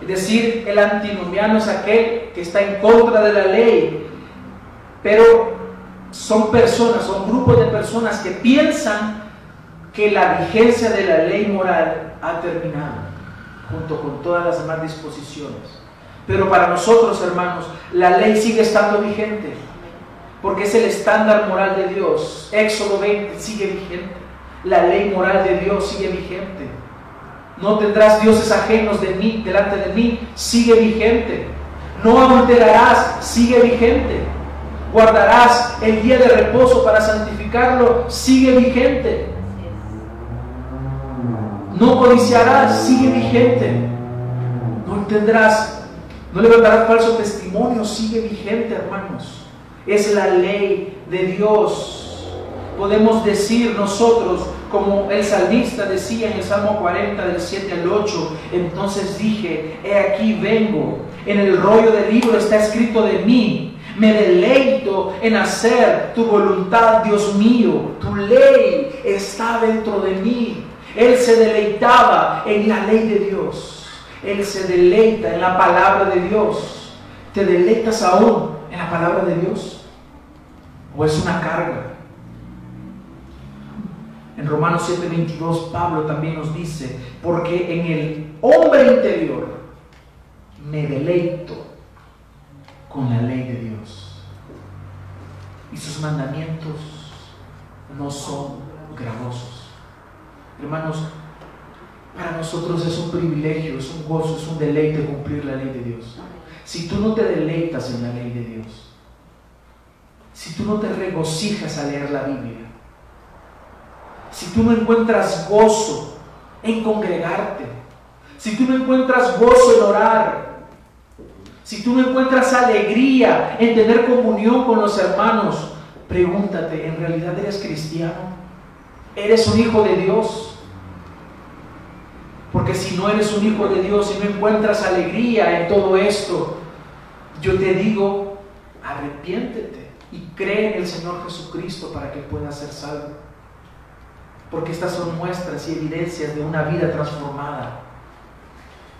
Es decir, el antinomiano es aquel que está en contra de la ley, pero son personas, son grupos de personas que piensan que la vigencia de la ley moral ha terminado, junto con todas las demás disposiciones. Pero para nosotros, hermanos, la ley sigue estando vigente, porque es el estándar moral de Dios. Éxodo 20 sigue vigente la ley moral de Dios sigue vigente. No tendrás dioses ajenos de mí, delante de mí, sigue vigente. No adulterarás, sigue vigente. Guardarás el día de reposo para santificarlo, sigue vigente. No codiciarás, sigue vigente. No tendrás, no levantarás falso testimonio, sigue vigente, hermanos. Es la ley de Dios podemos decir nosotros, como el salmista decía en el Salmo 40 del 7 al 8, entonces dije, he aquí vengo, en el rollo del libro está escrito de mí, me deleito en hacer tu voluntad, Dios mío, tu ley está dentro de mí. Él se deleitaba en la ley de Dios, Él se deleita en la palabra de Dios. ¿Te deleitas aún en la palabra de Dios? ¿O es una carga? En Romanos 7:22 Pablo también nos dice, porque en el hombre interior me deleito con la ley de Dios. Y sus mandamientos no son gravosos. Hermanos, para nosotros es un privilegio, es un gozo, es un deleite cumplir la ley de Dios. Si tú no te deleitas en la ley de Dios, si tú no te regocijas a leer la Biblia, si tú no encuentras gozo en congregarte, si tú no encuentras gozo en orar, si tú no encuentras alegría en tener comunión con los hermanos, pregúntate, ¿en realidad eres cristiano? ¿Eres un hijo de Dios? Porque si no eres un hijo de Dios y no encuentras alegría en todo esto, yo te digo, arrepiéntete y cree en el Señor Jesucristo para que puedas ser salvo. Porque estas son muestras y evidencias de una vida transformada.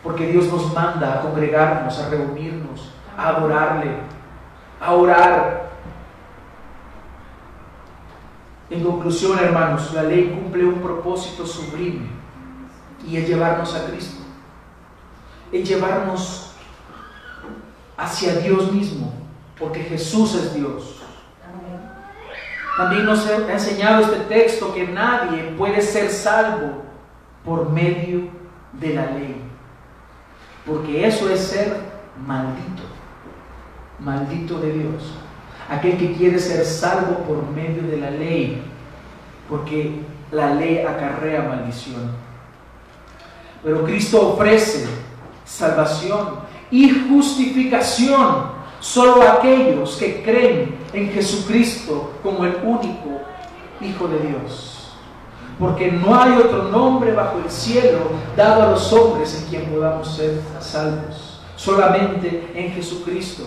Porque Dios nos manda a congregarnos, a reunirnos, a adorarle, a orar. En conclusión, hermanos, la ley cumple un propósito sublime y es llevarnos a Cristo. Es llevarnos hacia Dios mismo, porque Jesús es Dios. También nos ha enseñado este texto que nadie puede ser salvo por medio de la ley. Porque eso es ser maldito, maldito de Dios. Aquel que quiere ser salvo por medio de la ley, porque la ley acarrea maldición. Pero Cristo ofrece salvación y justificación solo a aquellos que creen en Jesucristo como el único Hijo de Dios. Porque no hay otro nombre bajo el cielo dado a los hombres en quien podamos ser salvos, solamente en Jesucristo.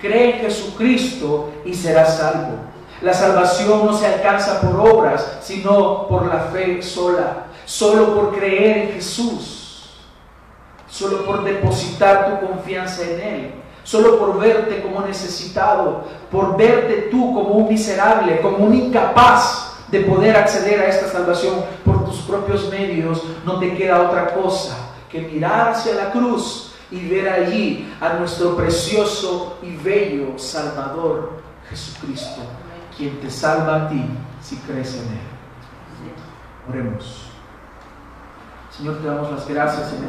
Cree en Jesucristo y serás salvo. La salvación no se alcanza por obras, sino por la fe sola, solo por creer en Jesús, solo por depositar tu confianza en Él, solo por verte como necesitado, por verte tú como un miserable, como un incapaz de poder acceder a esta salvación por tus propios medios, no te queda otra cosa que mirar hacia la cruz y ver allí a nuestro precioso y bello Salvador Jesucristo, quien te salva a ti si crees en Él. Oremos. Señor, te damos las gracias. En